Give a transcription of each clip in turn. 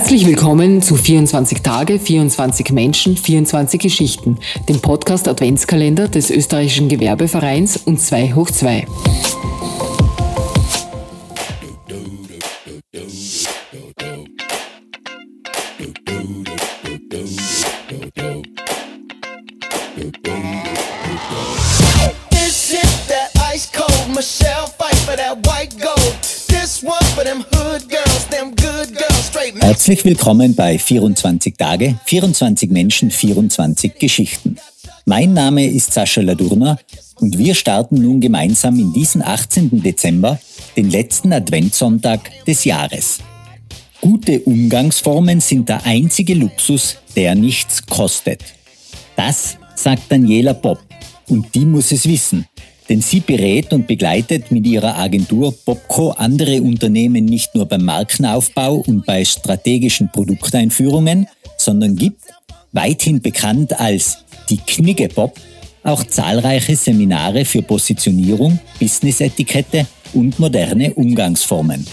Herzlich willkommen zu 24 Tage, 24 Menschen, 24 Geschichten, dem Podcast Adventskalender des österreichischen Gewerbevereins und 2 hoch 2. Herzlich willkommen bei 24 Tage, 24 Menschen, 24 Geschichten. Mein Name ist Sascha Ladurna und wir starten nun gemeinsam in diesen 18. Dezember, den letzten Adventssonntag des Jahres. Gute Umgangsformen sind der einzige Luxus, der nichts kostet. Das sagt Daniela Bob und die muss es wissen, denn sie berät und begleitet mit ihrer Agentur Bobco andere Unternehmen nicht nur beim Markenaufbau und bei strategischen Produkteinführungen, sondern gibt, weithin bekannt als die Knigge Bob, auch zahlreiche Seminare für Positionierung, Business-Etikette und moderne Umgangsformen.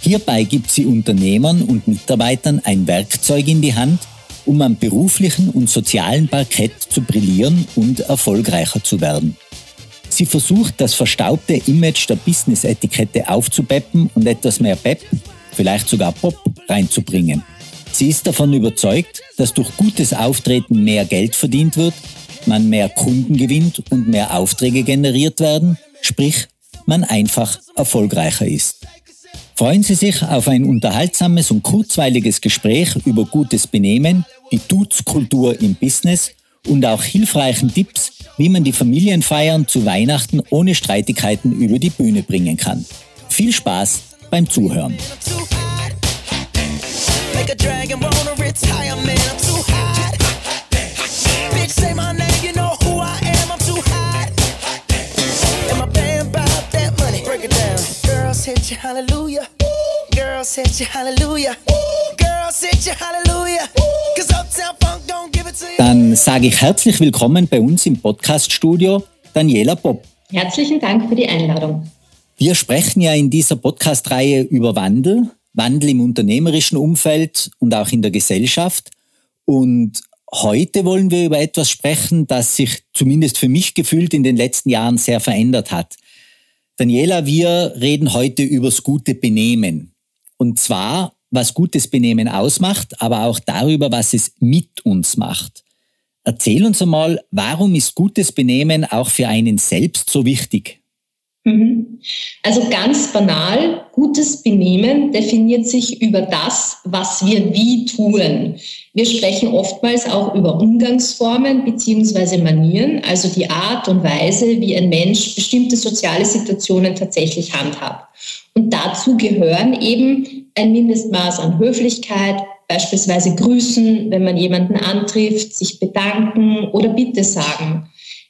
Hierbei gibt sie Unternehmern und Mitarbeitern ein Werkzeug in die Hand, um am beruflichen und sozialen Parkett zu brillieren und erfolgreicher zu werden. Sie versucht, das verstaubte Image der Business-Etikette aufzupeppen und etwas mehr Pep, vielleicht sogar Pop, reinzubringen. Sie ist davon überzeugt, dass durch gutes Auftreten mehr Geld verdient wird, man mehr Kunden gewinnt und mehr Aufträge generiert werden, sprich, man einfach erfolgreicher ist. Freuen Sie sich auf ein unterhaltsames und kurzweiliges Gespräch über gutes Benehmen, die Dutzkultur im Business und auch hilfreichen Tipps, wie man die Familienfeiern zu Weihnachten ohne Streitigkeiten über die Bühne bringen kann. Viel Spaß beim Zuhören. Hallelujah. Girls hit you, hallelujah. Dann sage ich herzlich willkommen bei uns im Podcaststudio Daniela Bob. Herzlichen Dank für die Einladung. Wir sprechen ja in dieser Podcast-Reihe über Wandel, Wandel im unternehmerischen Umfeld und auch in der Gesellschaft. Und heute wollen wir über etwas sprechen, das sich zumindest für mich gefühlt in den letzten Jahren sehr verändert hat. Daniela, wir reden heute übers gute Benehmen. Und zwar, was gutes Benehmen ausmacht, aber auch darüber, was es mit uns macht. Erzähl uns einmal, warum ist gutes Benehmen auch für einen selbst so wichtig? Mhm. Also ganz banal, gutes Benehmen definiert sich über das, was wir wie tun. Wir sprechen oftmals auch über Umgangsformen beziehungsweise Manieren, also die Art und Weise, wie ein Mensch bestimmte soziale Situationen tatsächlich handhabt. Und dazu gehören eben ein Mindestmaß an Höflichkeit, beispielsweise grüßen, wenn man jemanden antrifft, sich bedanken oder Bitte sagen.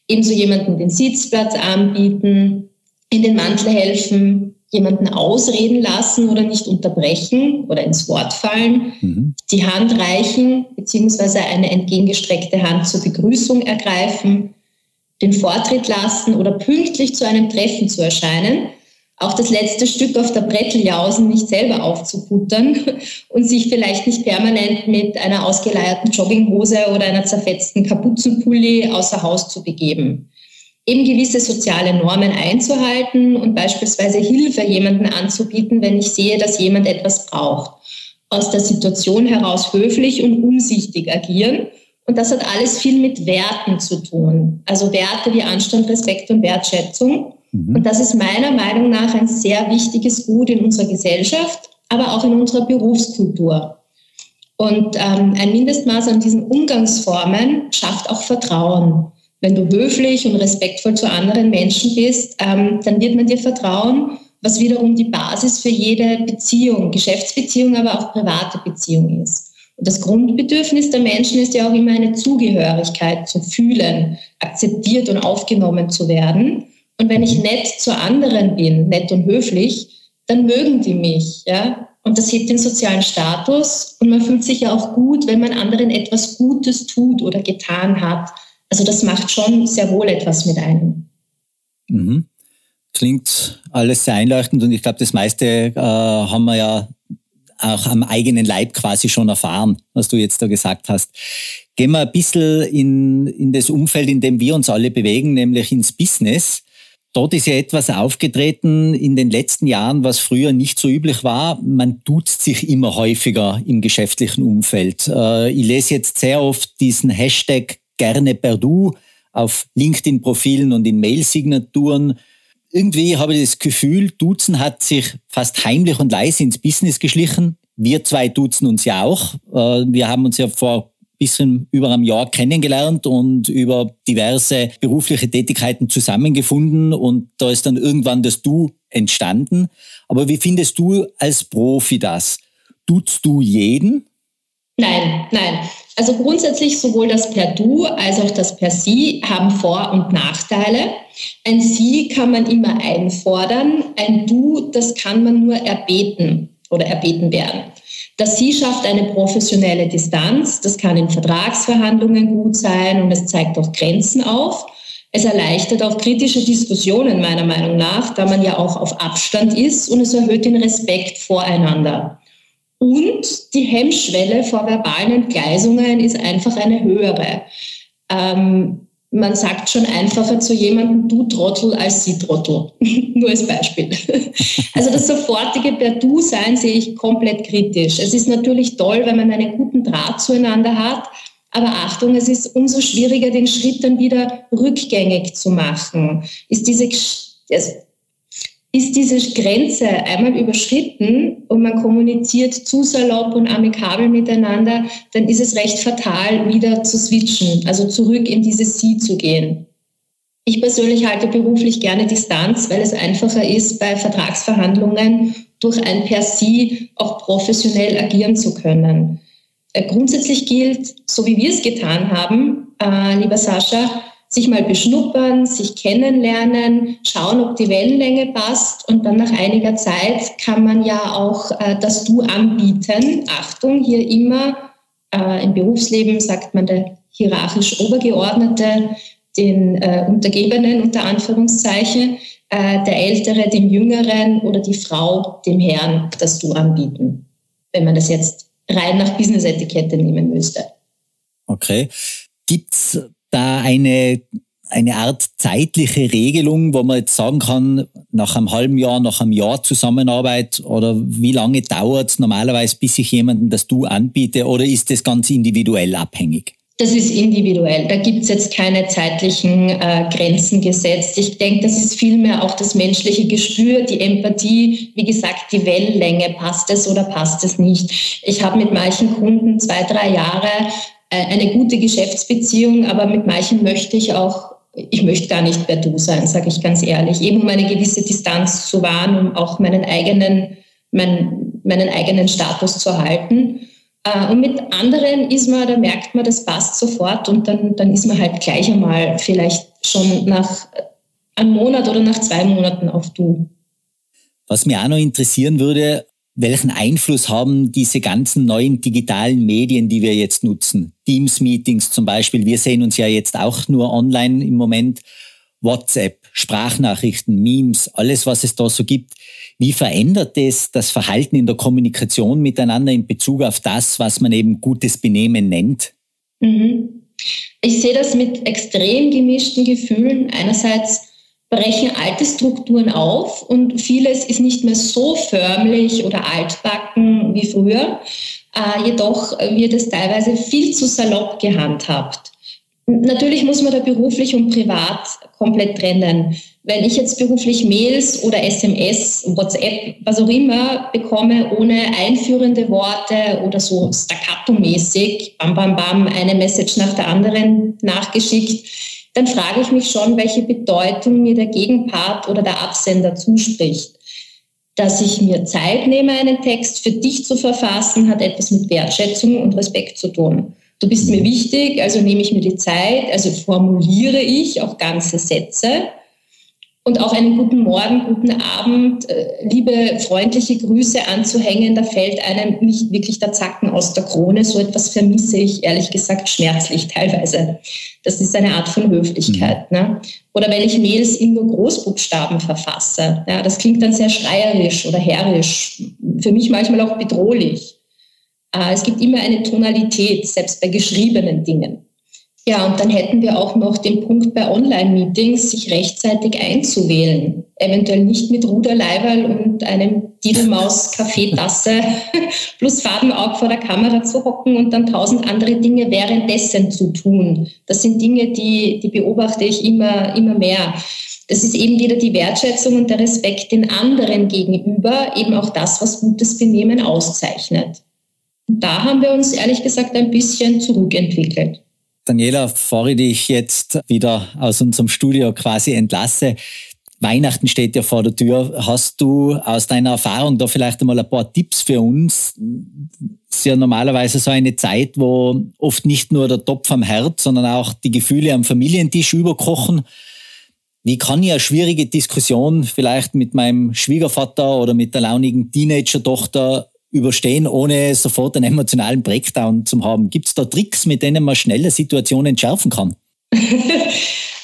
Ebenso jemanden den Sitzplatz anbieten, in den Mantel helfen, jemanden ausreden lassen oder nicht unterbrechen oder ins Wort fallen, mhm. die Hand reichen beziehungsweise eine entgegengestreckte Hand zur Begrüßung ergreifen, den Vortritt lassen oder pünktlich zu einem Treffen zu erscheinen, auch das letzte Stück auf der Bretteljausen nicht selber aufzuputtern und sich vielleicht nicht permanent mit einer ausgeleierten Jogginghose oder einer zerfetzten Kapuzenpulli außer Haus zu begeben eben gewisse soziale Normen einzuhalten und beispielsweise Hilfe jemanden anzubieten, wenn ich sehe, dass jemand etwas braucht. Aus der Situation heraus höflich und umsichtig agieren. Und das hat alles viel mit Werten zu tun. Also Werte wie Anstand, Respekt und Wertschätzung. Mhm. Und das ist meiner Meinung nach ein sehr wichtiges Gut in unserer Gesellschaft, aber auch in unserer Berufskultur. Und ähm, ein Mindestmaß an diesen Umgangsformen schafft auch Vertrauen. Wenn du höflich und respektvoll zu anderen Menschen bist, ähm, dann wird man dir vertrauen, was wiederum die Basis für jede Beziehung, Geschäftsbeziehung, aber auch private Beziehung ist. Und das Grundbedürfnis der Menschen ist ja auch immer eine Zugehörigkeit zu fühlen, akzeptiert und aufgenommen zu werden. Und wenn ich nett zu anderen bin, nett und höflich, dann mögen die mich, ja. Und das hebt den sozialen Status und man fühlt sich ja auch gut, wenn man anderen etwas Gutes tut oder getan hat also das macht schon sehr wohl etwas mit einem. Mhm. Klingt alles sehr einleuchtend und ich glaube, das meiste äh, haben wir ja auch am eigenen Leib quasi schon erfahren, was du jetzt da gesagt hast. Gehen wir ein bisschen in, in das Umfeld, in dem wir uns alle bewegen, nämlich ins Business. Dort ist ja etwas aufgetreten in den letzten Jahren, was früher nicht so üblich war. Man duzt sich immer häufiger im geschäftlichen Umfeld. Äh, ich lese jetzt sehr oft diesen Hashtag gerne per Du auf LinkedIn-Profilen und in Mail-Signaturen. Irgendwie habe ich das Gefühl, Duzen hat sich fast heimlich und leise ins Business geschlichen. Wir zwei duzen uns ja auch. Äh, wir haben uns ja vor bisschen über einem Jahr kennengelernt und über diverse berufliche Tätigkeiten zusammengefunden und da ist dann irgendwann das Du entstanden. Aber wie findest du als Profi das? Tutst du jeden? Nein, nein. Also grundsätzlich sowohl das per Du als auch das per Sie haben Vor- und Nachteile. Ein Sie kann man immer einfordern, ein Du, das kann man nur erbeten oder erbeten werden. Das Sie schafft eine professionelle Distanz. Das kann in Vertragsverhandlungen gut sein und es zeigt auch Grenzen auf. Es erleichtert auch kritische Diskussionen meiner Meinung nach, da man ja auch auf Abstand ist und es erhöht den Respekt voreinander. Und die Hemmschwelle vor verbalen Entgleisungen ist einfach eine höhere. Ähm, man sagt schon einfacher zu jemandem, du Trottel, als sie Trottel. Nur als Beispiel. also das sofortige per Du sein sehe ich komplett kritisch. Es ist natürlich toll, wenn man einen guten Draht zueinander hat, aber Achtung, es ist umso schwieriger, den Schritt dann wieder rückgängig zu machen. Ist diese, ist diese Grenze einmal überschritten und man kommuniziert zu salopp und amikabel miteinander, dann ist es recht fatal, wieder zu switchen, also zurück in dieses Sie zu gehen. Ich persönlich halte beruflich gerne Distanz, weil es einfacher ist, bei Vertragsverhandlungen durch ein Per Sie auch professionell agieren zu können. Äh, grundsätzlich gilt, so wie wir es getan haben, äh, lieber Sascha, sich mal beschnuppern, sich kennenlernen, schauen, ob die Wellenlänge passt und dann nach einiger Zeit kann man ja auch äh, das Du anbieten. Achtung, hier immer äh, im Berufsleben sagt man der hierarchisch Obergeordnete, den äh, Untergebenen unter Anführungszeichen, äh, der Ältere dem Jüngeren oder die Frau dem Herrn das Du anbieten, wenn man das jetzt rein nach Business-Etikette nehmen müsste. Okay. Gibt's da eine, eine Art zeitliche Regelung, wo man jetzt sagen kann, nach einem halben Jahr, nach einem Jahr Zusammenarbeit oder wie lange dauert es normalerweise, bis ich jemanden das Du anbiete oder ist das ganz individuell abhängig? Das ist individuell. Da gibt es jetzt keine zeitlichen äh, Grenzen gesetzt. Ich denke, das ist vielmehr auch das menschliche Gespür, die Empathie, wie gesagt, die Wellenlänge. Passt es oder passt es nicht? Ich habe mit manchen Kunden zwei, drei Jahre eine gute Geschäftsbeziehung, aber mit manchen möchte ich auch, ich möchte gar nicht per Du sein, sage ich ganz ehrlich, eben um eine gewisse Distanz zu wahren, um auch meinen eigenen, mein, meinen eigenen Status zu halten. Äh, und mit anderen ist man, da merkt man, das passt sofort und dann, dann ist man halt gleich einmal vielleicht schon nach einem Monat oder nach zwei Monaten auf Du. Was mir auch noch interessieren würde, welchen Einfluss haben diese ganzen neuen digitalen Medien, die wir jetzt nutzen? Teams-Meetings zum Beispiel. Wir sehen uns ja jetzt auch nur online im Moment. WhatsApp, Sprachnachrichten, Memes, alles, was es da so gibt. Wie verändert es das Verhalten in der Kommunikation miteinander in Bezug auf das, was man eben gutes Benehmen nennt? Mhm. Ich sehe das mit extrem gemischten Gefühlen. Einerseits brechen alte Strukturen auf und vieles ist nicht mehr so förmlich oder altbacken wie früher. Äh, jedoch wird es teilweise viel zu salopp gehandhabt. Natürlich muss man da beruflich und privat komplett trennen. Wenn ich jetzt beruflich Mails oder SMS, WhatsApp, was auch immer bekomme, ohne einführende Worte oder so staccato-mäßig, bam, bam, bam, eine Message nach der anderen nachgeschickt, dann frage ich mich schon, welche Bedeutung mir der Gegenpart oder der Absender zuspricht. Dass ich mir Zeit nehme, einen Text für dich zu verfassen, hat etwas mit Wertschätzung und Respekt zu tun. Du bist mir wichtig, also nehme ich mir die Zeit, also formuliere ich auch ganze Sätze. Und auch einen guten Morgen, guten Abend, äh, liebe freundliche Grüße anzuhängen, da fällt einem nicht wirklich der Zacken aus der Krone. So etwas vermisse ich ehrlich gesagt schmerzlich teilweise. Das ist eine Art von Höflichkeit. Mhm. Ne? Oder wenn ich Mails in nur Großbuchstaben verfasse, ja, das klingt dann sehr schreierisch oder herrisch, für mich manchmal auch bedrohlich. Äh, es gibt immer eine Tonalität, selbst bei geschriebenen Dingen. Ja, und dann hätten wir auch noch den Punkt bei Online-Meetings, sich rechtzeitig einzuwählen. Eventuell nicht mit Ruderleiberl und einem Didelmaus-Kaffeetasse plus Farbenauge vor der Kamera zu hocken und dann tausend andere Dinge währenddessen zu tun. Das sind Dinge, die, die beobachte ich immer, immer mehr. Das ist eben wieder die Wertschätzung und der Respekt den anderen gegenüber, eben auch das, was gutes Benehmen auszeichnet. Und da haben wir uns ehrlich gesagt ein bisschen zurückentwickelt. Daniela, bevor ich dich jetzt wieder aus unserem Studio quasi entlasse, Weihnachten steht ja vor der Tür. Hast du aus deiner Erfahrung da vielleicht einmal ein paar Tipps für uns? Ist ja normalerweise so eine Zeit, wo oft nicht nur der Topf am Herd, sondern auch die Gefühle am Familientisch überkochen. Wie kann ich eine schwierige Diskussion vielleicht mit meinem Schwiegervater oder mit der launigen Teenager-Tochter überstehen, ohne sofort einen emotionalen Breakdown zu haben? Gibt es da Tricks, mit denen man schnelle Situationen entschärfen kann?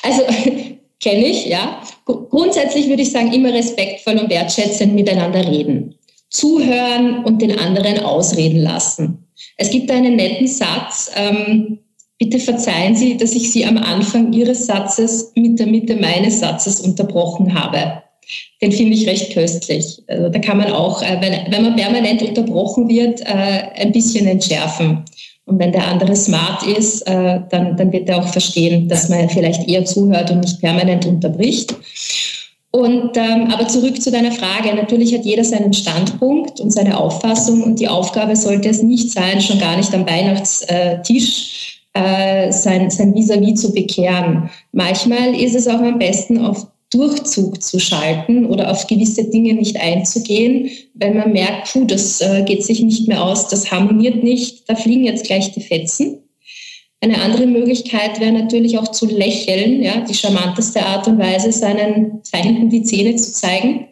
also kenne ich, ja. Grundsätzlich würde ich sagen, immer respektvoll und wertschätzend miteinander reden. Zuhören und den anderen ausreden lassen. Es gibt einen netten Satz, ähm, bitte verzeihen Sie, dass ich Sie am Anfang Ihres Satzes mit der Mitte meines Satzes unterbrochen habe den finde ich recht köstlich. Also da kann man auch, äh, wenn, wenn man permanent unterbrochen wird, äh, ein bisschen entschärfen. Und wenn der andere smart ist, äh, dann, dann wird er auch verstehen, dass man vielleicht eher zuhört und nicht permanent unterbricht. Und, ähm, aber zurück zu deiner Frage. Natürlich hat jeder seinen Standpunkt und seine Auffassung und die Aufgabe sollte es nicht sein, schon gar nicht am Weihnachtstisch äh, sein, sein Vis-à-vis -vis zu bekehren. Manchmal ist es auch am besten, auf Durchzug zu schalten oder auf gewisse Dinge nicht einzugehen, weil man merkt, puh, das äh, geht sich nicht mehr aus, das harmoniert nicht, da fliegen jetzt gleich die Fetzen. Eine andere Möglichkeit wäre natürlich auch zu lächeln, ja, die charmanteste Art und Weise, seinen Feinden die Zähne zu zeigen.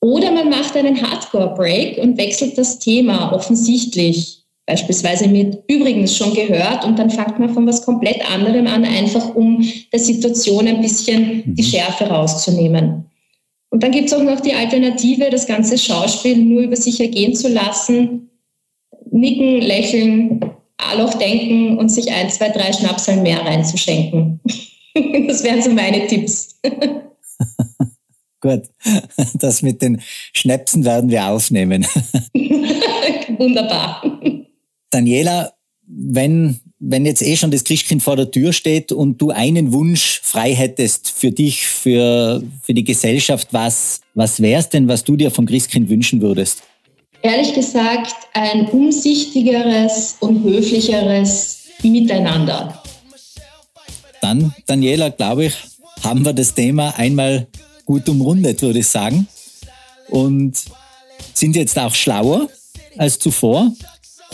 Oder man macht einen Hardcore-Break und wechselt das Thema offensichtlich beispielsweise mit übrigens schon gehört und dann fängt man von was komplett anderem an, einfach um der Situation ein bisschen die mhm. Schärfe rauszunehmen. Und dann gibt es auch noch die Alternative, das ganze Schauspiel nur über sich ergehen zu lassen, nicken, lächeln, A-Loch denken und sich ein, zwei, drei Schnapseln mehr reinzuschenken. das wären so meine Tipps. Gut, das mit den Schnäpsen werden wir aufnehmen. Wunderbar. Daniela, wenn, wenn jetzt eh schon das Christkind vor der Tür steht und du einen Wunsch frei hättest für dich, für, für die Gesellschaft, was, was wär's denn, was du dir vom Christkind wünschen würdest? Ehrlich gesagt, ein umsichtigeres und höflicheres Miteinander. Dann, Daniela, glaube ich, haben wir das Thema einmal gut umrundet, würde ich sagen. Und sind jetzt auch schlauer als zuvor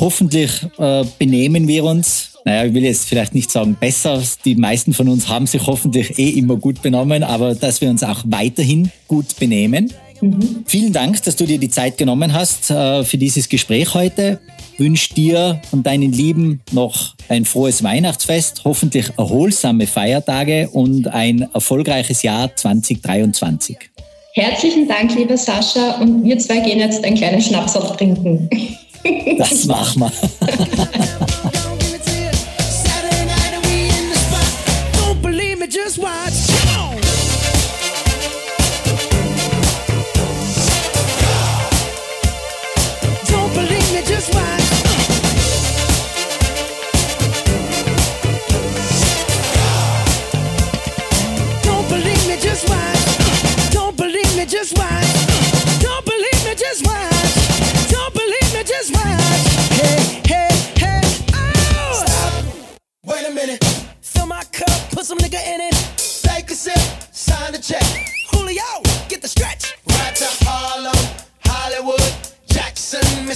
Hoffentlich äh, benehmen wir uns, naja, ich will jetzt vielleicht nicht sagen besser, die meisten von uns haben sich hoffentlich eh immer gut benommen, aber dass wir uns auch weiterhin gut benehmen. Mhm. Vielen Dank, dass du dir die Zeit genommen hast äh, für dieses Gespräch heute. Wünsche dir und deinen Lieben noch ein frohes Weihnachtsfest, hoffentlich erholsame Feiertage und ein erfolgreiches Jahr 2023. Herzlichen Dank, lieber Sascha, und wir zwei gehen jetzt einen kleinen Schnaps trinken. Das machen wir.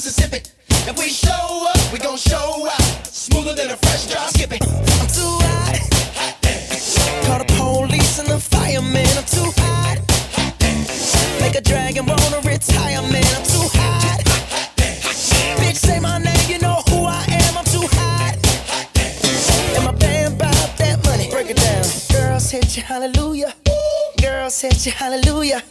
Mississippi. If we show up, we gon' show out. Smoother than a fresh drop. Skip it. I'm too hot. hot Call the police and the fireman. I'm too hot. hot Make a dragon, wanna retire, man. I'm too hot. Bitch, say my name, you know who I am. I'm too hot. And my that money. Break it down. Girls hit you, hallelujah. Girls hit you, hallelujah.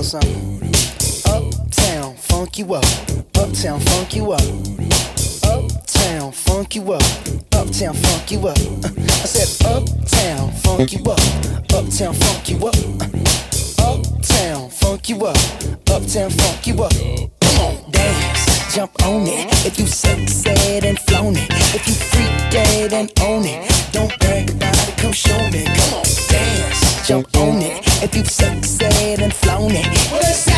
Little something. Uptown, funk you up. Uptown, funk you up. Uptown, funk you up. Uptown, funk you up. I said, Uptown, funk you up. Uptown, funk you up. Uptown, funk you up. Uptown, funk you up. Come on, dance, jump on it. If you sexed and flown it. If you freak dead and own it. Don't brag about it, come show me. Come on, dance, jump on it. If you've sexed and flown it.